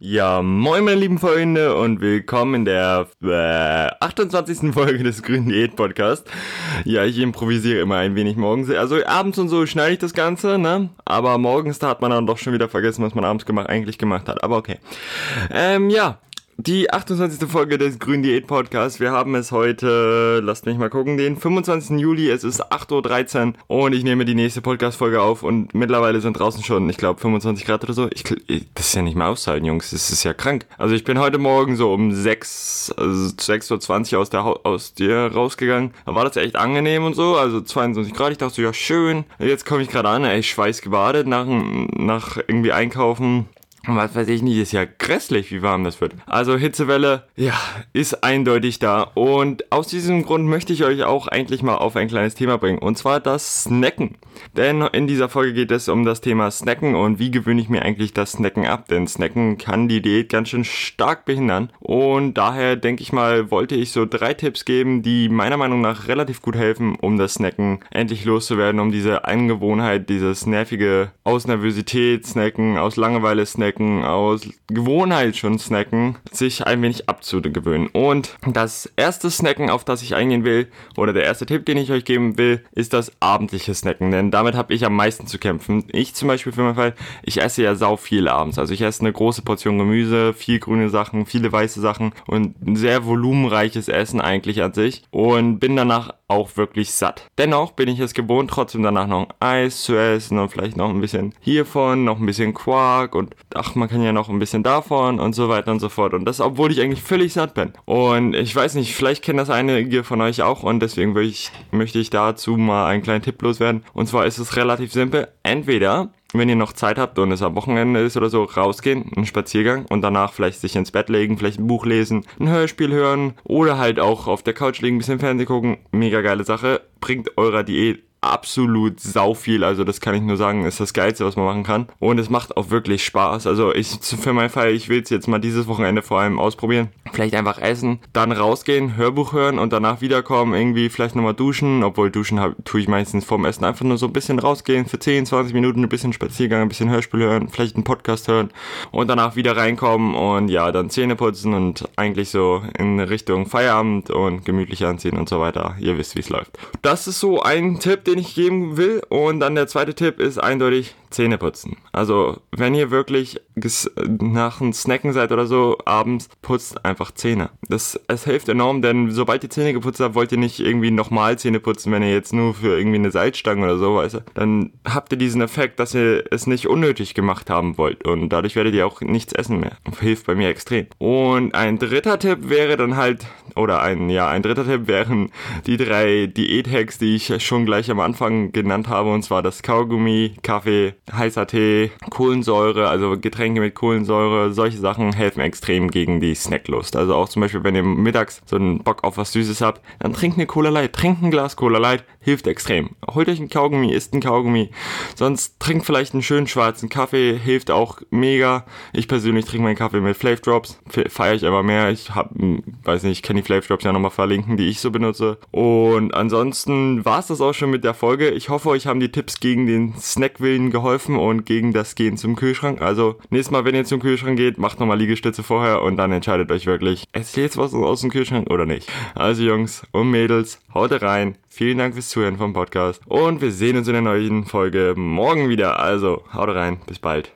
Ja, moin meine lieben Freunde und willkommen in der äh, 28. Folge des Grünen Diät Podcast. Ja, ich improvisiere immer ein wenig morgens. Also abends und so schneide ich das Ganze, ne? Aber morgens, da hat man dann doch schon wieder vergessen, was man abends gemacht, eigentlich gemacht hat. Aber okay. Ähm, ja, die 28. Folge des Grün Diät Podcasts. Wir haben es heute, lasst mich mal gucken, den 25. Juli. Es ist 8.13 Uhr und ich nehme die nächste Podcast-Folge auf und mittlerweile sind draußen schon, ich glaube, 25 Grad oder so. Ich, das ist ja nicht mehr aushalten, Jungs. Das ist ja krank. Also ich bin heute Morgen so um 6, also 6.20 Uhr aus der, aus dir rausgegangen. Da war das echt angenehm und so. Also 22 Grad. Ich dachte so, ja schön. Jetzt komme ich gerade an, ey, schweiß gebadet nach, nach irgendwie einkaufen was weiß ich nicht, ist ja grässlich, wie warm das wird. Also Hitzewelle, ja, ist eindeutig da. Und aus diesem Grund möchte ich euch auch eigentlich mal auf ein kleines Thema bringen. Und zwar das Snacken. Denn in dieser Folge geht es um das Thema Snacken und wie gewöhne ich mir eigentlich das Snacken ab. Denn Snacken kann die Diät ganz schön stark behindern. Und daher denke ich mal, wollte ich so drei Tipps geben, die meiner Meinung nach relativ gut helfen, um das Snacken endlich loszuwerden, um diese Angewohnheit, dieses nervige aus Nervosität snacken, aus Langeweile snacken, snacken, aus Gewohnheit schon snacken, sich ein wenig abzugewöhnen. Und das erste Snacken, auf das ich eingehen will, oder der erste Tipp, den ich euch geben will, ist das abendliche Snacken. Denn damit habe ich am meisten zu kämpfen. Ich zum Beispiel für meinen Fall, ich esse ja sau viel abends. Also ich esse eine große Portion Gemüse, viel grüne Sachen, viele weiße Sachen und ein sehr volumenreiches Essen eigentlich an sich. Und bin danach auch wirklich satt. Dennoch bin ich es gewohnt, trotzdem danach noch ein Eis zu essen und vielleicht noch ein bisschen hiervon, noch ein bisschen Quark und ach, man kann ja noch ein bisschen davon und so weiter und so fort. Und das, obwohl ich eigentlich völlig satt bin. Und ich weiß nicht, vielleicht kennen das einige von euch auch und deswegen ich, möchte ich dazu mal einen kleinen Tipp loswerden. Und zwar ist es relativ simpel. Entweder wenn ihr noch Zeit habt und es am Wochenende ist oder so, rausgehen, einen Spaziergang und danach vielleicht sich ins Bett legen, vielleicht ein Buch lesen, ein Hörspiel hören oder halt auch auf der Couch liegen, ein bisschen Fernsehen gucken. Mega geile Sache. Bringt eurer Diät absolut sau viel. Also das kann ich nur sagen, ist das Geilste, was man machen kann. Und es macht auch wirklich Spaß. Also ich für meinen Fall, ich will es jetzt mal dieses Wochenende vor allem ausprobieren. Vielleicht einfach essen, dann rausgehen, Hörbuch hören und danach wiederkommen, irgendwie vielleicht nochmal duschen. Obwohl duschen hab, tue ich meistens vorm Essen. Einfach nur so ein bisschen rausgehen für 10, 20 Minuten, ein bisschen Spaziergang, ein bisschen Hörspiel hören, vielleicht einen Podcast hören und danach wieder reinkommen und ja, dann Zähne putzen und eigentlich so in Richtung Feierabend und gemütlich anziehen und so weiter. Ihr wisst, wie es läuft. Das ist so ein Tipp, den ich geben will. Und dann der zweite Tipp ist eindeutig Zähne putzen. Also, wenn ihr wirklich nach dem Snacken seid oder so, abends, putzt einfach Zähne. Das, es hilft enorm, denn sobald ihr Zähne geputzt habt, wollt ihr nicht irgendwie nochmal Zähne putzen, wenn ihr jetzt nur für irgendwie eine Salzstange oder so, weißt du, dann habt ihr diesen Effekt, dass ihr es nicht unnötig gemacht haben wollt. Und dadurch werdet ihr auch nichts essen mehr. Hilft bei mir extrem. Und ein dritter Tipp wäre dann halt, oder ein, ja, ein dritter Tipp wären die drei Diät-Hacks, die ich schon gleich am Anfang genannt habe, und zwar das Kaugummi, Kaffee, heißer Tee, Kohlensäure, also Getränke mit Kohlensäure, solche Sachen helfen extrem gegen die Snacklust. Also auch zum Beispiel, wenn ihr mittags so einen Bock auf was Süßes habt, dann trinkt eine Cola Light, trinkt ein Glas Cola Light, hilft extrem. Holt euch ein Kaugummi, isst ein Kaugummi, sonst trinkt vielleicht einen schönen schwarzen Kaffee, hilft auch mega. Ich persönlich trinke meinen Kaffee mit Flav Drops, feiere ich aber mehr. Ich hab, hm, weiß nicht, ich kann die Flav Drops ja nochmal verlinken, die ich so benutze. Und ansonsten war es das auch schon mit der Folge. Ich hoffe, euch haben die Tipps gegen den Snackwillen geholfen und gegen das Gehen zum Kühlschrank. Also nächstes Mal, wenn ihr zum Kühlschrank geht, macht nochmal Liegestütze vorher und dann entscheidet euch wirklich, esst ihr jetzt was aus dem Kühlschrank oder nicht. Also Jungs und Mädels, haut rein. Vielen Dank fürs Zuhören vom Podcast und wir sehen uns in der neuen Folge morgen wieder. Also haut rein, bis bald.